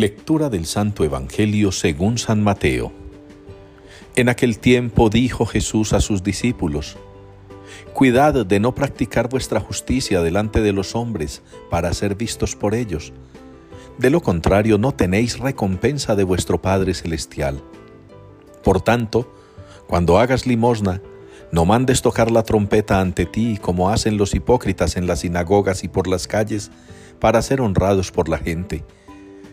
Lectura del Santo Evangelio según San Mateo. En aquel tiempo dijo Jesús a sus discípulos, Cuidad de no practicar vuestra justicia delante de los hombres para ser vistos por ellos. De lo contrario, no tenéis recompensa de vuestro Padre Celestial. Por tanto, cuando hagas limosna, no mandes tocar la trompeta ante ti como hacen los hipócritas en las sinagogas y por las calles para ser honrados por la gente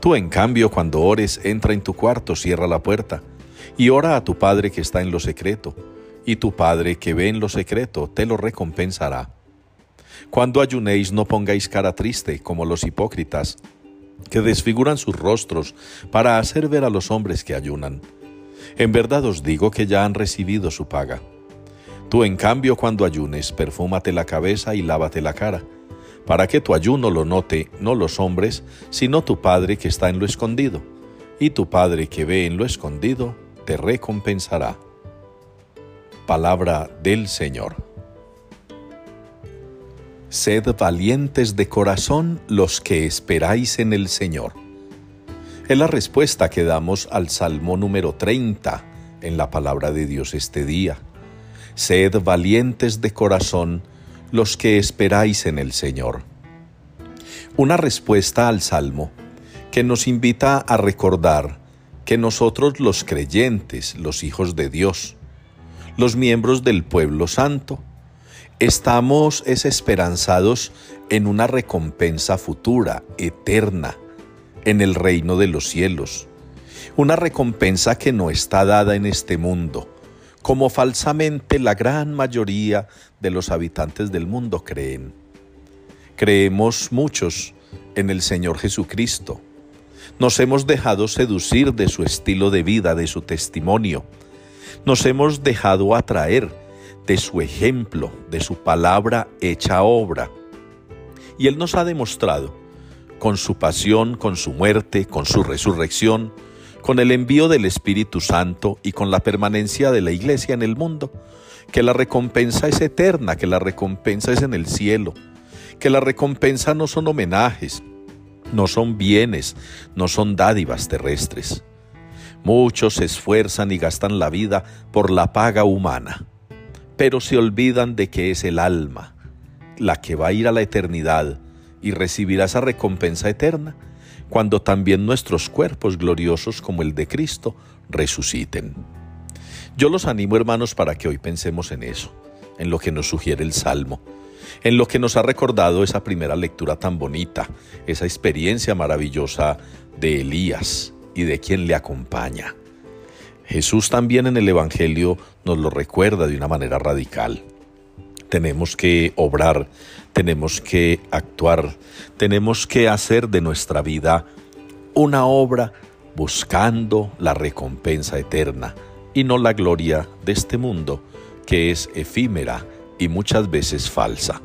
Tú en cambio cuando ores entra en tu cuarto, cierra la puerta y ora a tu Padre que está en lo secreto, y tu Padre que ve en lo secreto te lo recompensará. Cuando ayunéis no pongáis cara triste como los hipócritas, que desfiguran sus rostros para hacer ver a los hombres que ayunan. En verdad os digo que ya han recibido su paga. Tú en cambio cuando ayunes, perfúmate la cabeza y lávate la cara para que tu ayuno lo note no los hombres, sino tu Padre que está en lo escondido, y tu Padre que ve en lo escondido te recompensará. Palabra del Señor. Sed valientes de corazón los que esperáis en el Señor. Es la respuesta que damos al Salmo número 30 en la palabra de Dios este día. Sed valientes de corazón los que esperáis en el Señor. Una respuesta al Salmo que nos invita a recordar que nosotros los creyentes, los hijos de Dios, los miembros del pueblo santo, estamos es esperanzados en una recompensa futura, eterna, en el reino de los cielos. Una recompensa que no está dada en este mundo, como falsamente la gran mayoría de los habitantes del mundo creen. Creemos muchos en el Señor Jesucristo. Nos hemos dejado seducir de su estilo de vida, de su testimonio. Nos hemos dejado atraer de su ejemplo, de su palabra hecha obra. Y Él nos ha demostrado, con su pasión, con su muerte, con su resurrección, con el envío del Espíritu Santo y con la permanencia de la Iglesia en el mundo, que la recompensa es eterna, que la recompensa es en el cielo, que la recompensa no son homenajes, no son bienes, no son dádivas terrestres. Muchos se esfuerzan y gastan la vida por la paga humana, pero se olvidan de que es el alma la que va a ir a la eternidad y recibirá esa recompensa eterna cuando también nuestros cuerpos gloriosos como el de Cristo resuciten. Yo los animo hermanos para que hoy pensemos en eso, en lo que nos sugiere el Salmo, en lo que nos ha recordado esa primera lectura tan bonita, esa experiencia maravillosa de Elías y de quien le acompaña. Jesús también en el Evangelio nos lo recuerda de una manera radical. Tenemos que obrar, tenemos que actuar, tenemos que hacer de nuestra vida una obra buscando la recompensa eterna y no la gloria de este mundo que es efímera y muchas veces falsa.